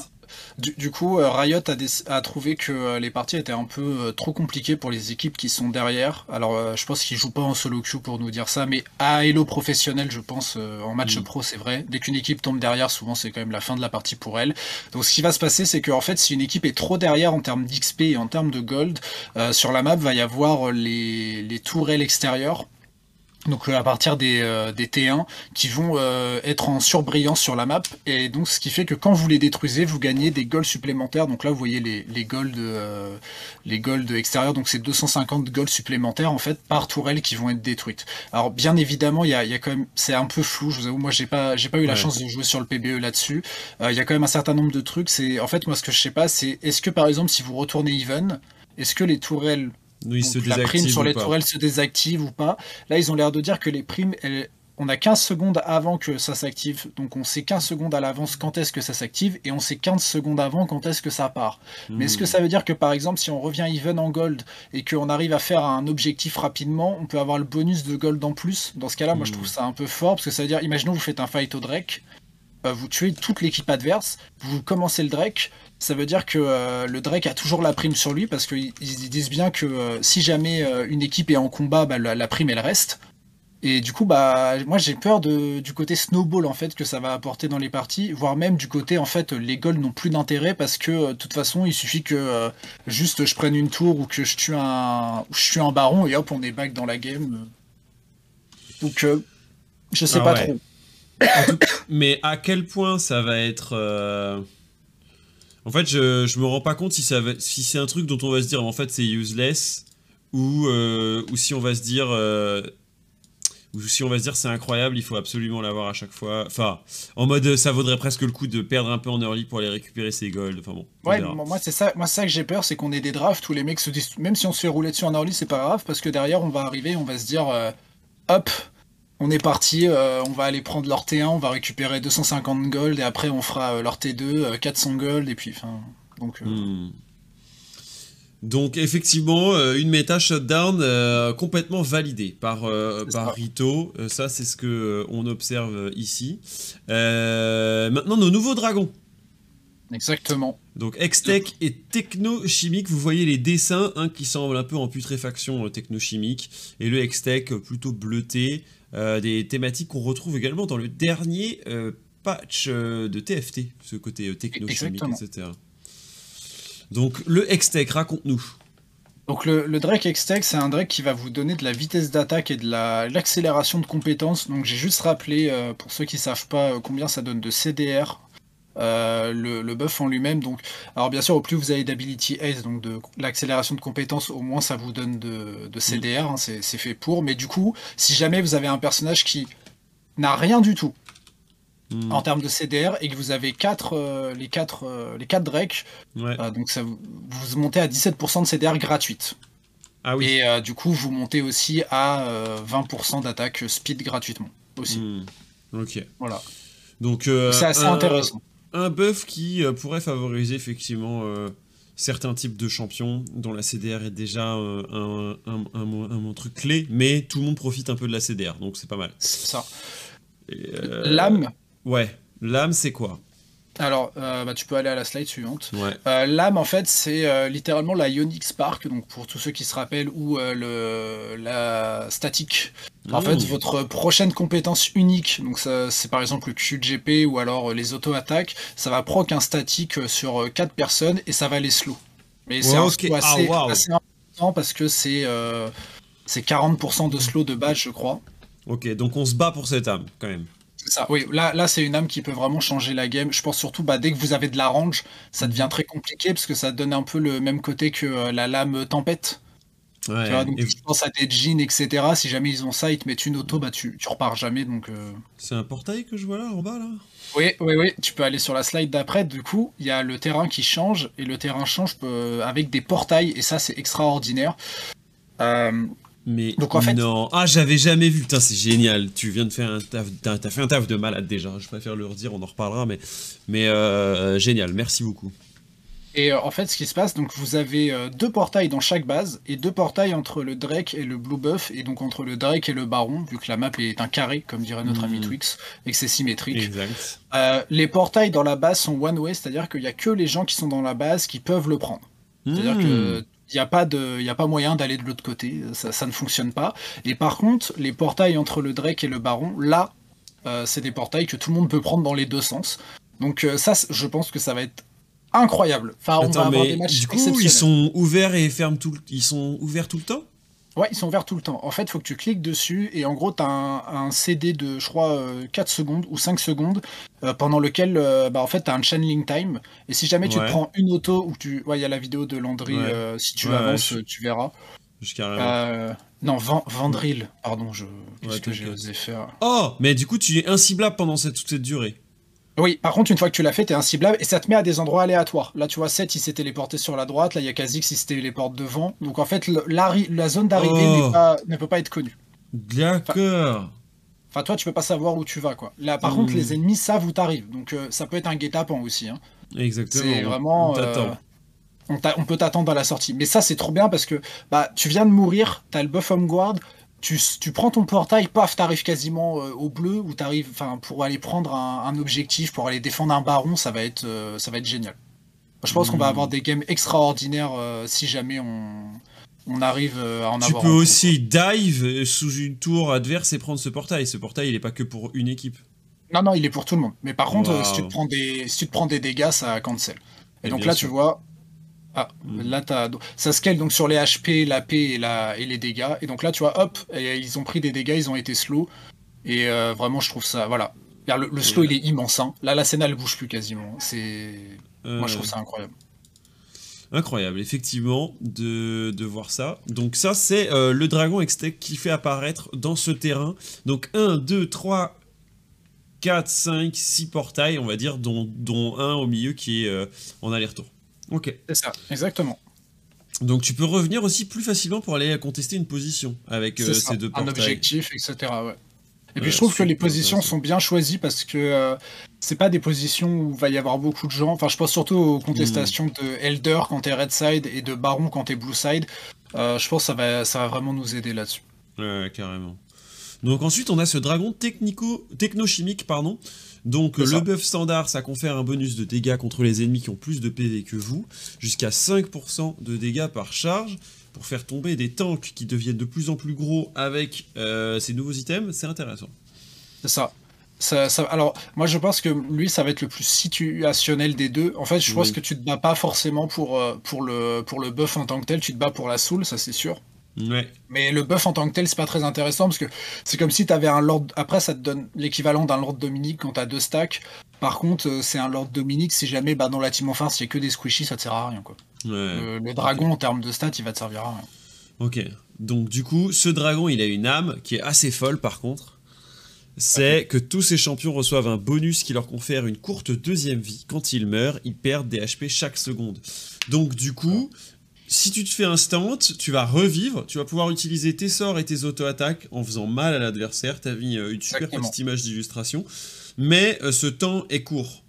Du, coup, euh, Riot a, trouvé que euh, les parties étaient un peu euh, trop compliquées pour les équipes qui sont derrière. Alors, je pense qu'ils jouent pas en solo queue pour nous dire ça, mais à Elo professionnel, je pense, en match mm. pro, c'est vrai. Dès qu'une équipe tombe derrière, souvent c'est quand même la fin de la partie pour elle. Donc, ce qui va se passer, c'est qu'en fait, si une équipe est trop derrière en termes d'XP et en termes de gold, sur la map va y avoir les, les tourelles extérieures donc euh, à partir des, euh, des T1 qui vont euh, être en surbrillance sur la map. Et donc ce qui fait que quand vous les détruisez vous gagnez des golds supplémentaires. Donc là vous voyez les, les golds les golds extérieurs donc c'est 250 golds supplémentaires en fait par tourelle qui vont être détruites. Alors bien évidemment il y a, y a, quand même c'est un peu flou je vous avoue. Moi j'ai pas j'ai pas eu la chance de jouer sur le PBE là-dessus. Il y a quand même un certain nombre de trucs. C'est en fait moi ce que je sais pas c'est est-ce que par exemple si vous retournez even est-ce que les tourelles la prime sur les tourelles se désactive ou pas. Là, ils ont l'air de dire que les primes, on a 15 secondes avant que ça s'active. Donc on sait 15 secondes à l'avance quand est-ce que ça s'active et on sait 15 secondes avant quand est-ce que ça part. Mais est-ce que hmm. ça veut dire que par exemple si on revient even en gold et qu'on arrive à faire un objectif rapidement, on peut avoir le bonus de gold en plus? Dans ce cas-là, moi je trouve hmm. ça un peu fort parce que ça veut dire, imaginons vous faites un fight au Drake, euh, vous tuez toute l'équipe adverse, vous commencez le Drake, ça veut dire que euh, le Drake a toujours la prime sur lui parce qu'ils disent bien que euh, si jamais une équipe est en combat, bah, la, prime elle reste. Et du coup, bah, moi j'ai peur de, du côté snowball en fait que ça va apporter dans les parties, voire même du côté en fait les golds n'ont plus d'intérêt parce que de toute façon il suffit que juste je prenne une tour ou que je tue un, je tue un baron et hop on est back dans la game. Donc je sais ah pas trop mais à quel point ça va être. Euh, en fait, je, je me rends pas compte si, ça si c'est un truc dont on va se dire en fait c'est useless ou, euh, ou si on va se dire. Euh, ou si on va se dire c'est incroyable, il faut absolument l'avoir à chaque fois. Enfin, en mode ça vaudrait presque le coup de perdre un peu en early pour aller récupérer ses golds. Enfin bon. Ouais, moi c'est ça, moi ça que j'ai peur, c'est qu'on ait des drafts où les mecs se disent, même si on se fait rouler dessus en early, c'est pas grave parce que derrière on va arriver, on va se dire, hop, on est parti, euh, on va aller prendre leur T1, on va récupérer 250 gold et après on fera euh, leur T2, 400 euh, gold et puis enfin donc. Hmm. Donc effectivement, une méta shutdown complètement validée par, par Rito. ça, c'est ce que on observe ici. maintenant, nos nouveaux dragons. Exactement. Donc Extech et Technochimique, vous voyez les dessins, un qui semble un peu en putréfaction technochimique, et le Extech plutôt bleuté, des thématiques qu'on retrouve également dans le dernier euh, patch euh, de TFT, ce côté technochimique, etc. Donc le Hextech, raconte-nous. Donc le, Drake Hextech, c'est un Drake qui va vous donner de la vitesse d'attaque et de l'accélération de compétences. Donc j'ai juste rappelé, pour ceux qui ne savent pas, combien ça donne de CDR euh, le, buff en lui-même. Donc, alors bien sûr, au plus vous avez d'ability ace, donc de l'accélération de compétences, au moins ça vous donne de, CDR, hein, c'est fait pour. Mais du coup, si jamais vous avez un personnage qui n'a rien du tout hmm. en termes de CDR et que vous avez quatre, euh, les 4 euh, les quatre Drake, donc ça, vous montez à 17% de CDR gratuite. Ah oui. Et du coup, vous montez aussi à 20% d'attaque speed gratuitement aussi. Ok. Voilà. Donc c'est assez intéressant un buff qui euh, pourrait favoriser effectivement euh, certains types de champions dont la CDR est déjà euh, un, un, truc clé, mais tout le monde profite un peu de la CDR, donc c'est pas mal. Ça. L'âme? Ouais, l'âme c'est quoi? Alors, euh, bah, tu peux aller à la slide suivante. Euh, l'âme, en fait, c'est euh, littéralement la Ionic Spark, donc pour tous ceux qui se rappellent, ou le, la statique. En fait, mmh. votre prochaine compétence unique, donc c'est par exemple le QGP ou alors les auto-attaques, ça va proc un statique sur 4 personnes et ça va les slow. Mais c'est un slow assez, ah, important parce que c'est 40% de slow de base, je crois. Ok, donc on se bat pour cette âme, quand même. Ça, oui, là, là c'est une âme qui peut vraiment changer la game. Je pense surtout, bah, dès que vous avez de la range, ça devient très compliqué parce que ça donne un peu le même côté que euh, la lame tempête. Ouais, tu vois, donc je pense à des jeans, etc. Si jamais ils ont ça, ils te mettent une auto, bah tu, tu repars jamais. Donc. Euh. C'est un portail que je vois là en bas là? Oui, oui, oui. Tu peux aller sur la slide d'après. Du coup, il y a le terrain qui change et le terrain change euh, avec des portails et ça c'est extraordinaire. Euh, mais Donc en fait... non, ah j'avais jamais vu, putain c'est génial, tu viens de faire un taf, t'as fait un taf de malade déjà, je préfère le redire, on en reparlera, mais, mais euh, génial, merci beaucoup. Et euh, en fait ce qui se passe, donc vous avez euh, deux portails dans chaque base, et deux portails entre le Drake et le Blue Buff, et donc entre le Drake et le Baron, vu que la map est un carré, comme dirait notre ami hmm. Twix, et que c'est symétrique. Exact. les portails dans la base sont one way, c'est-à-dire qu'il n'y a que les gens qui sont dans la base qui peuvent le prendre. C'est-à-dire que hmm il n'y a, pas de, a pas moyen d'aller de l'autre côté, ça, ne fonctionne pas. Et par contre, les portails entre le Drake et le Baron, là, euh, c'est des portails que tout le monde peut prendre dans les deux sens. Donc euh, ça, je pense que ça va être incroyable. Enfin, on va avoir des matchs du coup, ils sont ouverts et ferment tout, ils sont ouverts tout le temps? Ouais, ils sont ouverts tout le temps. En fait, il faut que tu cliques dessus et en gros, tu as un, CD de, je crois, 4 euh, secondes ou 5 secondes euh, pendant lequel, euh, bah, en fait, tu as un channeling time. Et si jamais tu te prends une auto ou tu. Ouais, il y a la vidéo de Landry, si tu avances, tu verras. non, Vandril, pardon, je... qu'est-ce que j'ai osé faire? Oh, mais du coup, tu es inciblable pendant cette, toute cette durée. Oui, par contre, une fois que tu l'as fait, t'es inciblable et ça te met à des endroits aléatoires. Là, tu vois, 7, il s'est téléporté sur la droite. Là, il y a Kha'Zix, il s'est téléporté devant. Donc, en fait, la, la zone d'arrivée oh. ne peut pas être connue. D'accord. Enfin, toi, tu peux pas savoir où tu vas, quoi. Là, par contre, les hmm. ennemis savent où t'arrives. Donc, euh, ça peut être un guet-apens aussi. Hein. Exactement. C'est vraiment. On, euh, on, peut t'attendre à la sortie. Mais ça, c'est trop bien parce que bah, tu viens de mourir, t'as le buff home guard, tu, tu, prends ton portail, paf, t'arrives quasiment euh, au bleu, ou t'arrives, enfin, pour aller prendre un, objectif, pour aller défendre un baron, ça va être, ça va être génial. Je pense qu'on va hmm. avoir des games extraordinaires si jamais on, on arrive euh, à en tu avoir. Tu peux aussi dive sous une tour adverse et prendre ce portail. Ce portail, il est pas que pour une équipe. Non, non, il est pour tout le monde. Mais par contre, euh, si tu, te prends des, si tu te prends des dégâts, ça cancel. Et, donc là, tu vois. Ah, mm. là, as... ça scale donc sur les HP, l'AP et, la... et les dégâts. Et donc là, tu vois, hop, ils ont pris des dégâts, ils ont été slow. Et euh, vraiment, je trouve ça. Voilà. Le, slow, il est immense. Hein. Là, la scène, elle bouge plus quasiment. C'est. Moi, je trouve ça incroyable incroyable, effectivement, de, voir ça. Donc ça, c'est euh, le dragon extec qui fait apparaître dans ce terrain. Donc 1, 2, 3, 4, 5, 6 portails, on va dire, dont, dont un au milieu qui est euh, en aller-retour. Ok. C'est ça, exactement. Donc tu peux revenir aussi plus facilement pour aller contester une position avec euh, ces deux portails. Un objectif, etc. Ouais. Et puis je trouve que les positions sont bien choisies parce que euh, c'est pas des positions où il va y avoir beaucoup de gens. Enfin, je pense surtout aux contestations hmm. de Elder quand t'es Red Side et de Baron quand t'es Blue Side. Euh, je pense que ça va, ça va vraiment nous aider là-dessus. Ouais, carrément. Donc ensuite, on a ce dragon technico, technochimique, pardon. Donc le buff standard, ça confère un bonus de dégâts contre les ennemis qui ont plus de PV que vous, jusqu'à 5% de dégâts par charge pour faire tomber des tanks qui deviennent de plus en plus gros avec euh, ces nouveaux items, c'est intéressant. C'est ça. Ça, alors, moi je pense que lui, ça va être le plus situationnel des deux. En fait, je pense que tu te bats pas forcément pour, euh, pour, le, pour le buff en tant que tel, tu te bats pour la soul, ça c'est sûr. Ouais. Mais le buff en tant que tel, c'est pas très intéressant parce que c'est comme si tu avais un Lord. Après, ça te donne l'équivalent d'un Lord Dominique quand t'as deux stacks. Par contre, euh, c'est un Lord Dominique si jamais bah, dans la team en face, il y a que des squishies, ça te sert à rien. Quoi. Le, dragon, en termes de stats, il va te servir à rien. Ok. Donc, du coup, ce dragon, il a une âme qui est assez folle par contre. C'est que tous ces champions reçoivent un bonus qui leur confère une courte deuxième vie. Quand ils meurent, ils perdent des HP chaque seconde. Donc, du coup, si tu te fais instant, tu vas revivre, tu vas pouvoir utiliser tes sorts et tes auto-attaques en faisant mal à l'adversaire. T'as vu euh, une super petite image d'illustration. Mais euh, ce temps est court.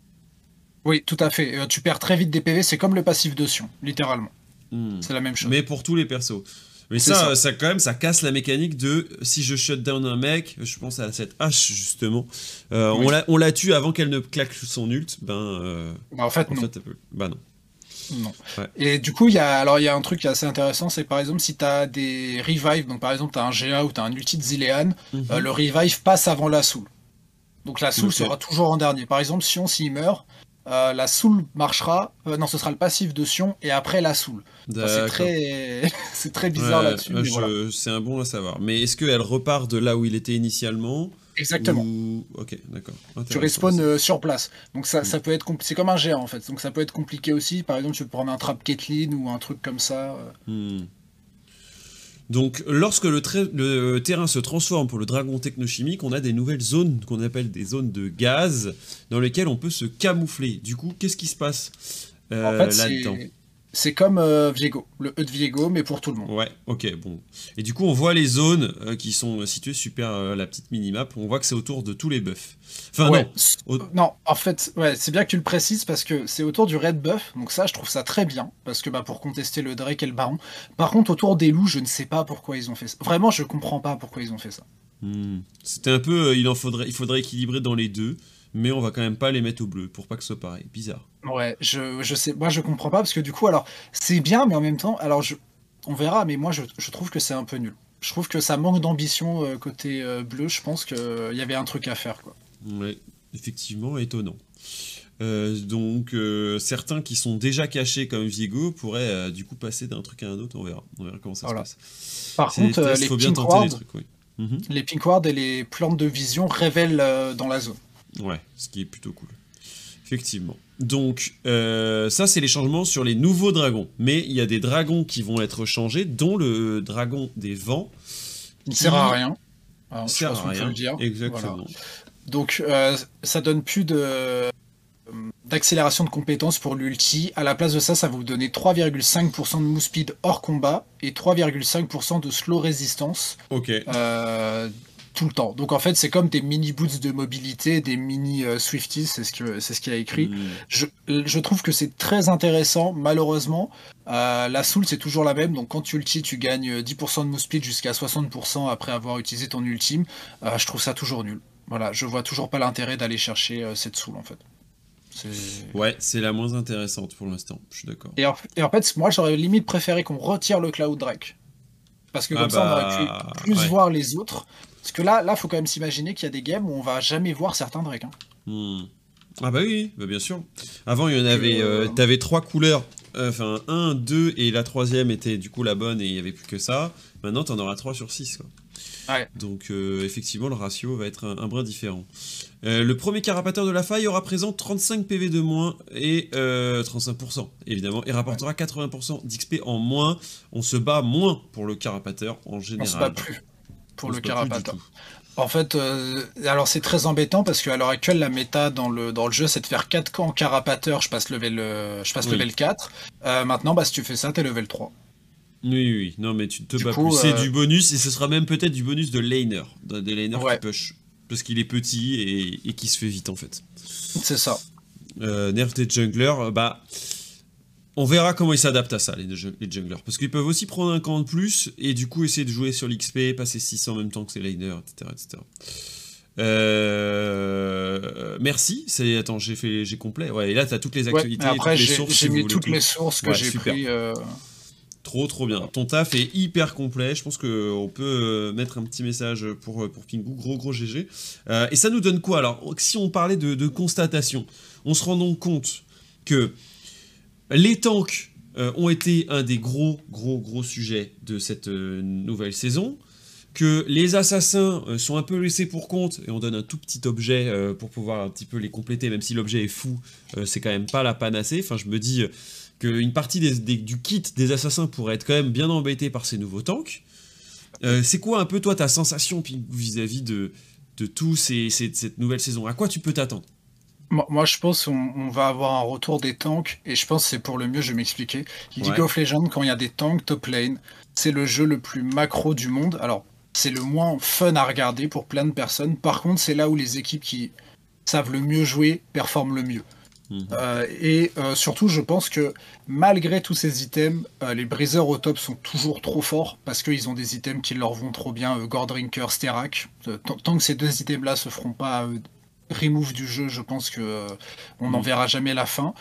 Oui, tout à fait. Euh, tu perds très vite des PV, c'est comme le passif de Sion, littéralement. Hmm. C'est la même chose. Mais pour tous les persos. Mais ça, ça, quand même, ça casse la mécanique de si je shut down un mec, je pense à cette hache justement. On la tue avant qu'elle ne claque son ult. Ben, bah, en fait, non. bah non. Non. Et du coup, il y a alors il y a un truc qui est assez intéressant, c'est par exemple si tu as des revives, donc par exemple tu as un GA ou tu as un ulti de Zilean, mhm. euh, le revive passe avant la soul. Donc la soul sera toujours en dernier. Par exemple, Sion s'il meurt, euh, la soul marchera, euh, non, ce sera le passif de Sion et après la soul. c'est très, (laughs) c'est très bizarre là-dessus. C'est un bon à savoir. Mais est-ce qu'elle repart de là où il était initialement Exactement. Ok, d'accord. Tu respawns euh, sur place. Donc ça, ça peut être c'est comme un géant en fait. Donc ça peut être compliqué aussi. Par exemple, tu peux prendre un trap Caitlyn ou un truc comme ça. Euh. Hmm. Donc, lorsque le, le, terrain se transforme pour le dragon technochimique, on a des nouvelles zones qu'on appelle des zones de gaz dans lesquelles on peut se camoufler. Du coup, qu'est-ce qui se passe euh, là-dedans? C'est comme euh, Viego, le E de Viego, mais pour tout le monde. Ouais, ok, bon. Et du coup, on voit les zones euh, qui sont situées super euh, la petite minimap. On voit que c'est autour de tous les buffs. Enfin, non. Non, en fait, ouais, c'est bien que tu le précises parce que c'est autour du red buff. Donc ça, je trouve ça très bien parce que bah, pour contester le Drake et le Baron. Par contre, autour des loups, je ne sais pas pourquoi ils ont fait ça. Vraiment, je comprends pas pourquoi ils ont fait ça. Hmm. C'était un peu, il en faudrait, il faudrait équilibrer dans les deux mais on va quand même pas les mettre au bleu pour pas que ce soit pareil. Bizarre. Ouais, je, je sais, moi je comprends pas parce que du coup, alors c'est bien, mais en même temps, alors je, on verra, mais moi je, je trouve que c'est un peu nul. Je trouve que ça manque d'ambition euh, côté euh, bleu. Je pense qu'il il y avait un truc à faire, quoi. Ouais, effectivement, étonnant. Euh, donc certains qui sont déjà cachés comme Viego pourraient du coup passer d'un truc à un autre. On verra, on verra comment ça se passe. Par contre, les, pink ward, mhm. les pink ward et les plantes de vision révèlent dans la zone. Ouais, ce qui est plutôt cool. Effectivement. Donc, euh, ça, c'est les changements sur les nouveaux dragons. Mais il y a des dragons qui vont être changés, dont le dragon des vents. Il ne sert à rien. Alors, sert à rien. Le dire. Exactement. Donc, euh, ça donne plus de d'accélération de compétences pour l'ulti. À la place de ça, ça va vous donner 3,5% de move speed hors combat et 3,5% de slow résistance. Ok. Euh, tout le temps. Donc en fait, c'est comme des mini boots de mobilité, des mini euh, Swifties, c'est ce que c'est ce qu'il a écrit. Mm. Je, je, trouve que c'est très intéressant. Malheureusement, euh, la soul c'est toujours la même. Donc quand tu ulti, tu gagnes 10% de move speed jusqu'à 60% après avoir utilisé ton ultime. Euh, je trouve ça toujours nul. Voilà, je vois toujours pas l'intérêt d'aller chercher cette soul en fait. Ouais, c'est la moins intéressante pour l'instant, je suis d'accord. Et, en fait, moi j'aurais limite préféré qu'on retire le Cloud Drake. Parce que ah comme ça, on aurait bah, pu plus voir les autres. Parce que là, là, faut quand même s'imaginer qu'il y a des games où on va jamais voir certains Drake. Hein. Hmm. Ah bah oui, bah bien sûr. Avant, il y en avait, euh, t'avais trois couleurs. Euh, enfin, un, deux, et la troisième était du coup la bonne et il y avait plus que ça. Maintenant, t'en auras trois sur six. Quoi. Donc euh, effectivement, le ratio va être un, brin différent. le premier carapateur de la faille aura présent 35 PV de moins et 35% évidemment, et rapportera 80% d'XP en moins. On se bat moins pour le carapateur en général. On se bat plus pour le carapateur. En fait, euh, alors c'est très embêtant parce qu'à l'heure actuelle, la méta dans le, dans le jeu, c'est de faire 4 camps carapateur, je passe level, euh, je passe level 4. Euh, maintenant, bah, si tu fais ça, t'es level 3. Oui, oui, non, mais tu te bats plus. C'est du bonus et ce sera même peut-être du bonus de laner. Des laners qui push. Parce qu'il est petit et, et qui se fait vite en fait. C'est ça. nerf des junglers, bah. On verra comment ils s'adaptent à ça, les, junglers. Parce qu'ils peuvent aussi prendre un camp de plus et du coup essayer de jouer sur l'XP, passer 6 en même temps que ces laners, etc. etc. Euh, merci. C'est attends, j'ai fait, j'ai complet. Ouais, et là t'as toutes les actualités, après, J'ai mis toutes les sources que j'ai pris. Euh. Trop trop bien. Ton taf est hyper complet. Je pense qu'on peut euh, mettre un petit message pour, pour Pingu. Gros gros GG. et ça nous donne quoi? Alors, si on parlait de, de constatation, on se rend donc compte que les tanks euh, ont été un des gros, gros, gros sujets de cette euh, nouvelle saison. Que les assassins euh, sont un peu laissés pour compte et on donne un tout petit objet pour pouvoir un petit peu les compléter, même si l'objet est fou, c'est quand même pas la panacée. Enfin, je me dis qu'une partie du kit des assassins pourrait être quand même bien embêtée par ces nouveaux tanks. c'est quoi un peu toi ta sensation vis-à-vis de, de tout cette nouvelle saison? À quoi tu peux t'attendre? Moi, je pense qu'on va avoir un retour des tanks, et je pense que c'est pour le mieux, je vais m'expliquer. League of Legends, quand il y a des tanks top lane, c'est le jeu le plus macro du monde. Alors, c'est le moins fun à regarder pour plein de personnes. Par contre, c'est là où les équipes qui savent le mieux jouer performent le mieux. Mhm. Euh, et euh, surtout, je pense que malgré tous ces items, euh, les briseurs au top sont toujours trop forts parce qu'ils ont des items qui leur vont trop bien. Gordrinker, Sterak. tant que ces deux items-là se feront pas remove du jeu, je pense que on n'en mm. verra jamais la fin.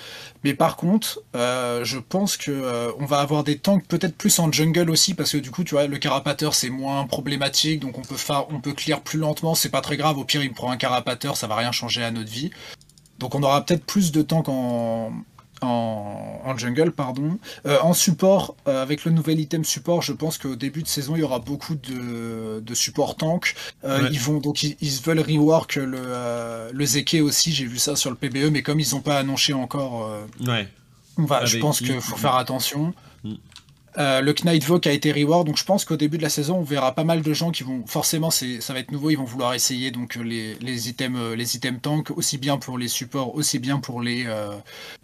Mais par contre, je pense que on va avoir des tanks peut-être plus en jungle aussi parce que du coup, tu vois, le carapateur c'est moins problématique, donc on peut faire, on peut clear plus lentement, c'est pas très grave. Au pire, il me prend un carapateur, ça va rien changer à notre vie. Donc on aura peut-être plus de tanks en, en, jungle, pardon. Euh, en support, euh, avec le nouvel item support, je pense qu'au début de saison, il y aura beaucoup de, de support tank. Euh, ils vont donc ils, veulent rework le, le Zeke aussi. J'ai vu ça sur le PBE, mais comme ils n'ont pas annoncé encore, ouais. on va, je pense qu'il faut faire attention. Euh, le Knightvoke a été reward, donc je pense qu'au début de la saison, on verra pas mal de gens qui vont, forcément, ça va être nouveau, ils vont vouloir essayer donc euh, les, les items, euh, les items tank, aussi bien pour les supports, aussi bien pour les,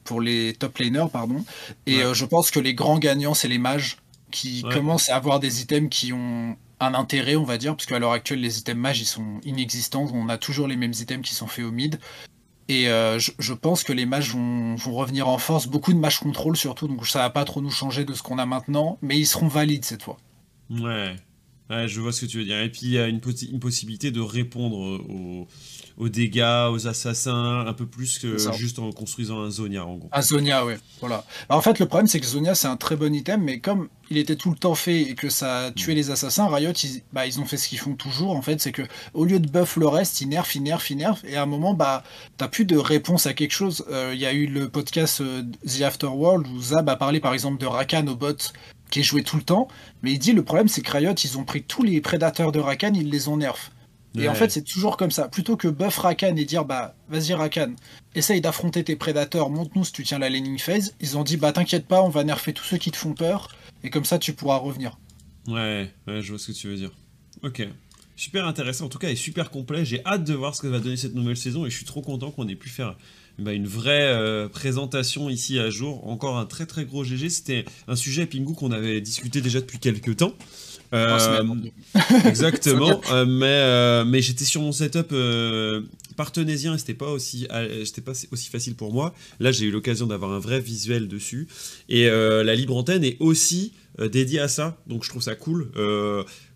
pour les top laners, pardon. Et je pense que les grands gagnants, c'est les mages qui commencent à avoir des items qui ont un intérêt, on va dire, parce qu'à l'heure actuelle, les items mages, ils sont inexistants. On a toujours les mêmes items qui sont faits au mid. Et euh, je, pense que les mages vont, revenir en force, beaucoup de mage contrôle surtout, donc ça va pas trop nous changer de ce qu'on a maintenant, mais ils seront valides cette fois. Ouais, ouais je vois ce que tu veux dire. Et puis il y a une, une possibilité de répondre aux, aux dégâts, aux assassins, un peu plus que juste en construisant un Zonia en gros. Un Zonia, ouais, voilà. Bah, en fait, le problème c'est que Zonia c'est un très bon item, mais comme il était tout le temps fait et que ça a tué les assassins, Riot ils, bah, ils ont fait ce qu'ils font toujours en fait, c'est que au lieu de buff le reste, ils nerfent, ils nerfent, ils nerfent, et à un moment bah t'as plus de réponse à quelque chose. Euh, il y a eu le podcast euh, The Afterworld où Zab a parlé par exemple de Rakan au bot qui est joué tout le temps, mais il dit le problème c'est que Riot ils ont pris tous les prédateurs de Rakan, ils les ont nerfs. Et en fait, c'est toujours comme ça. Plutôt que buff Rakan et dire, bah, vas-y Rakan, essaye d'affronter tes prédateurs, monte-nous si tu tiens la laning phase. Ils ont dit, bah, t'inquiète pas, on va nerfer tous ceux qui te font peur, et comme ça, tu pourras revenir. Ouais, ouais, je vois ce que tu veux dire. Ok. Super intéressant, en tout cas, et super complet. J'ai hâte de voir ce que va donner cette nouvelle saison, et je suis trop content qu'on ait pu faire bah, une vraie euh, présentation ici à jour. Encore un très très gros GG. C'était un sujet Pingu qu'on avait discuté déjà depuis quelques temps. (laughs) (laughs) exactement, mais, mais j'étais sur mon setup partenésien et c'était pas aussi c'était pas aussi facile pour moi. Là, j'ai eu l'occasion d'avoir un vrai visuel dessus. Et la libre antenne est aussi dédiée à ça, donc je trouve ça cool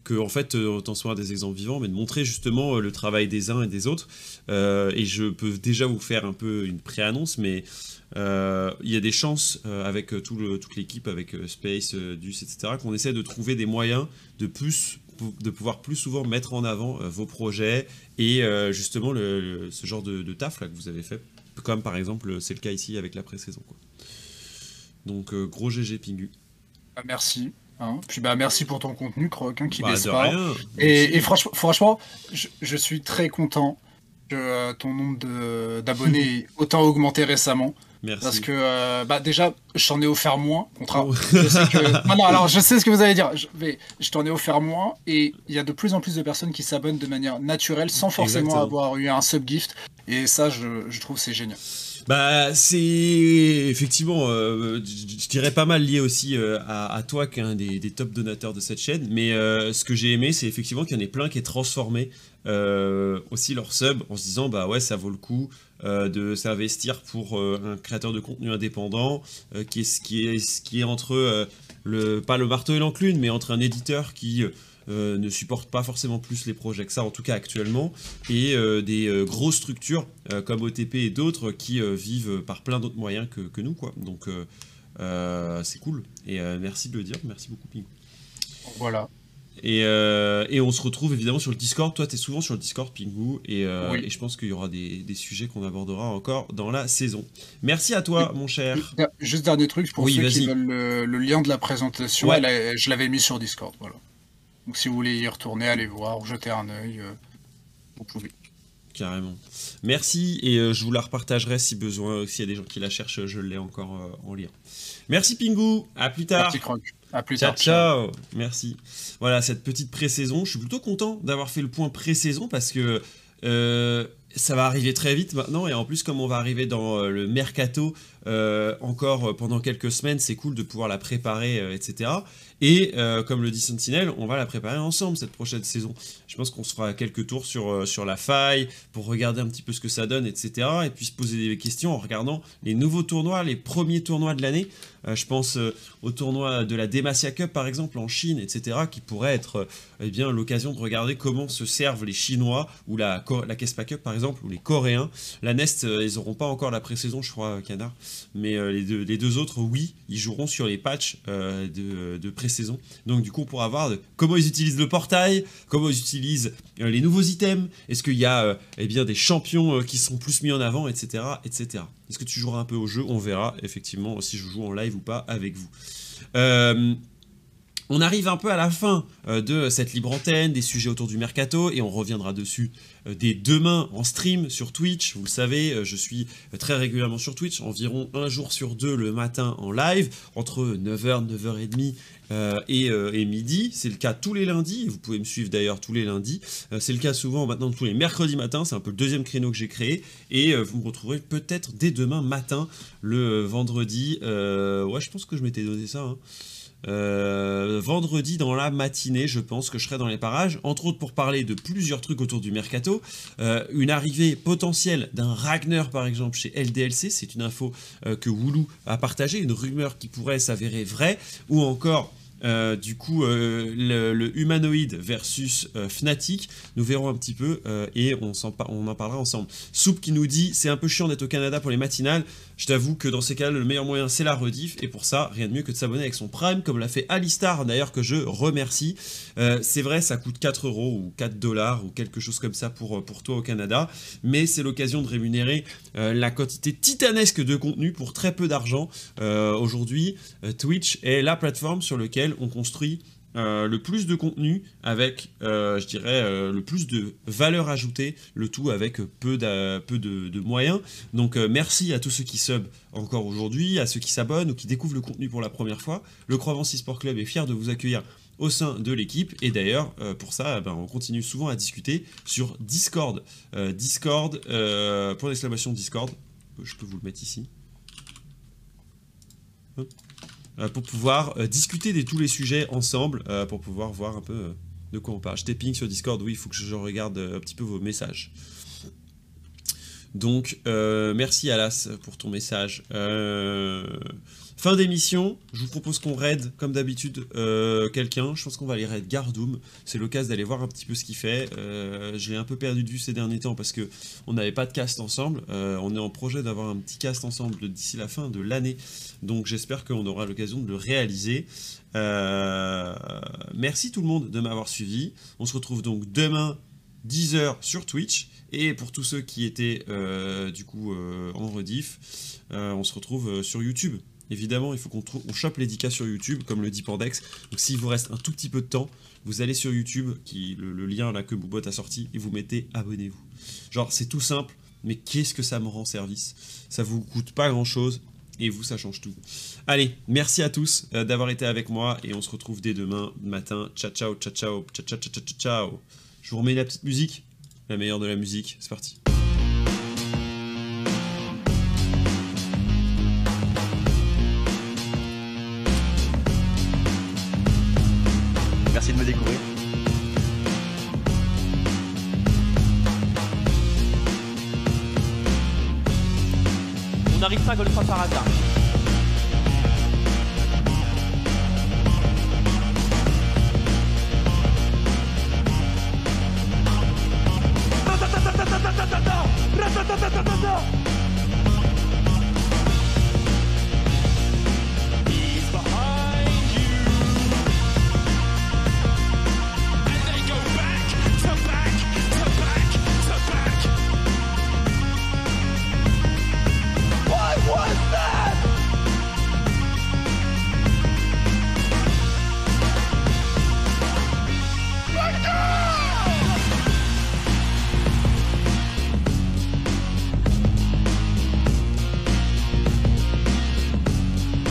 que en fait autant soit des exemples vivants, mais de montrer justement le travail des uns et des autres. et je peux déjà vous faire un peu une pré-annonce, mais euh, il y a des chances euh, avec euh, tout le, toute l'équipe, avec Space, Deuce, etc., qu'on essaie de trouver des moyens de plus de pouvoir plus souvent mettre en avant vos projets et justement ce genre de, taf là que vous avez fait, comme par exemple c'est le cas ici avec la pré-saison. Donc gros GG Pingu. Bah, merci. Hein. Puis bah merci pour ton contenu, Croc, hein, qui bah, Et, et, franchement, franchement je, je, suis très content que ton nombre d'abonnés ait (laughs) autant augmenté récemment. Merci. Parce que euh, bah déjà, je t'en ai offert moins. Oh. je sais que... (laughs) non, non, alors je sais ce que vous allez dire. Je, je t'en ai offert moins et il y a de plus en plus de personnes qui s'abonnent de manière naturelle sans forcément avoir eu un subgift. Et ça, je, je trouve c'est génial. Bah, c'est effectivement, euh, je dirais pas mal lié aussi euh, à, toi, qui est un des, top donateurs de cette chaîne. Mais ce que j'ai aimé, c'est effectivement qu'il y en ait plein qui aient transformé aussi leur sub en se disant, bah ouais, ça vaut le coup. Euh, de s'investir pour euh, un créateur de contenu indépendant, euh, qui, est, qui, est, qui est entre, le, pas le marteau et l'enclume, mais entre un éditeur qui ne supporte pas forcément plus les projets que ça, en tout cas actuellement, et des grosses structures comme OTP et d'autres qui vivent par plein d'autres moyens que, que, nous. Quoi. Donc c'est cool. Et merci de le dire. Merci beaucoup, Ping. Voilà. Euh, et, on se retrouve évidemment sur le Discord. Toi, tu es souvent sur le Discord, Pingu, et, euh, et je pense qu'il y aura des, sujets qu'on abordera encore dans la saison. Merci à toi, mon cher. Juste dernier truc, pour ceux qui veulent le, lien de la présentation, je l'avais mis sur Discord. Voilà. Donc si vous voulez y retourner, allez voir, ou jeter un œil, euh, vous pouvez. Carrément. Merci, et je vous la repartagerai si besoin. S'il y a des gens qui la cherchent, je l'ai encore en lien. Merci, Pingu. À plus tard. Merci, Croc. À plus ciao, tard. Ciao. Merci. Voilà, cette petite pré-saison. Je suis plutôt content d'avoir fait le point pré-saison parce que euh, ça va arriver très vite maintenant. Et en plus, comme on va arriver dans euh, le mercato euh, encore pendant quelques semaines, c'est cool de pouvoir la préparer, etc. Et comme le dit Sentinel, on va la préparer ensemble cette prochaine saison. Je pense qu'on se fera quelques tours sur, sur la faille pour regarder un petit peu ce que ça donne, etc. Et puis se poser des questions en regardant les nouveaux tournois, les premiers tournois de l'année. Euh, je pense euh, au tournoi de la Demacia Cup par exemple en Chine, etc., qui pourrait être euh, eh l'occasion de regarder comment se servent les Chinois ou la, la Kespa Cup par exemple, ou les Coréens. La Nest, ils n'auront pas encore la pré-saison, je crois, Canard, mais les, deux, les deux autres, oui, ils joueront sur les patchs de, de pré-saison. Donc du coup, on pourra voir comment ils utilisent le portail, comment ils utilisent les nouveaux items, est-ce qu'il y a eh bien, des champions qui sont plus mis en avant, etc. etc. Est-ce que tu joueras un peu au jeu? On verra effectivement si je joue en live ou pas avec vous. Euh, on arrive un peu à la fin euh, de cette libre antenne, des sujets autour du mercato, et on reviendra dessus euh, dès demain en stream sur Twitch. Vous le savez, je suis très régulièrement sur Twitch, environ un jour sur deux le matin en live, entre 9h, 9h30 euh, euh, et, midi. C'est le cas tous les lundis, vous pouvez me suivre d'ailleurs tous les lundis. Euh, c'est le cas souvent maintenant tous les mercredis matins, c'est un peu le deuxième créneau que j'ai créé. Et vous me retrouverez peut-être dès demain matin, le vendredi. ouais, je pense que je m'étais donné ça. Hein. Vendredi dans la matinée, je pense que je serai dans les parages, entre autres pour parler de plusieurs trucs autour du mercato. une arrivée potentielle d'un Ragnar par exemple chez LDLC, c'est une info que Woulou a partagée, une rumeur qui pourrait s'avérer vraie, ou encore euh, du coup, euh, le, humanoïde versus euh, Fnatic, nous verrons un petit peu et on, en parlera ensemble. Soupe qui nous dit c'est un peu chiant d'être au Canada pour les matinales. Je t'avoue que dans ces cas, le meilleur moyen c'est la rediff et pour ça, rien de mieux que de s'abonner avec son Prime, comme l'a fait Alistar d'ailleurs que je remercie. c'est vrai, ça coûte 4 euros ou 4 dollars ou quelque chose comme ça pour, pour toi au Canada, mais c'est l'occasion de rémunérer la quantité titanesque de contenu pour très peu d'argent. Aujourd'hui, Twitch est la plateforme sur laquelle on construit euh, le plus de contenu avec, euh, je dirais, euh, le plus de valeur ajoutée, le tout avec peu, de, moyens. Donc merci à tous ceux qui sub encore aujourd'hui, à ceux qui s'abonnent ou qui découvrent le contenu pour la première fois. Le Croix-Vency Sport Club est fier de vous accueillir au sein de l'équipe et d'ailleurs pour ça ben, on continue souvent à discuter sur Discord. Discord, pour l'exclamation Discord, je peux vous le mettre ici. Pour pouvoir discuter de tous les sujets ensemble, pour pouvoir voir un peu de quoi on parle. Je ping sur Discord, oui, il faut que je regarde un petit peu vos messages. Donc, merci Alas pour ton message. Fin d'émission, je vous propose qu'on raid, comme d'habitude, euh, quelqu'un. Je pense qu'on va aller raid Gardoum. C'est l'occasion d'aller voir un petit peu ce qu'il fait. Euh, je l'ai un peu perdu de vue ces derniers temps parce que on n'avait pas de cast ensemble. Euh, on est en projet d'avoir un petit cast ensemble d'ici la fin de l'année. Donc j'espère qu'on aura l'occasion de le réaliser. merci tout le monde de m'avoir suivi. On se retrouve donc demain 10h sur Twitch. Et pour tous ceux qui étaient du coup en rediff, on se retrouve sur YouTube. Évidemment, il faut qu'on on chope les sur YouTube, comme le dit Pandex. Donc s'il vous reste un tout petit peu de temps, vous allez sur YouTube, qui le, lien là que Boubot a sorti, et vous mettez abonnez-vous. Genre, c'est tout simple, mais qu'est-ce que ça me rend service? Ça vous coûte pas grand-chose, et vous, ça change tout. Allez, merci à tous euh, d'avoir été avec moi, et on se retrouve dès demain matin. Ciao, ciao, ciao, ciao, ciao, ciao, ciao, ciao. Je vous remets la petite musique, la meilleure de la musique, c'est parti. De me découvrir. On n'arrive pas à Golfa par hasard.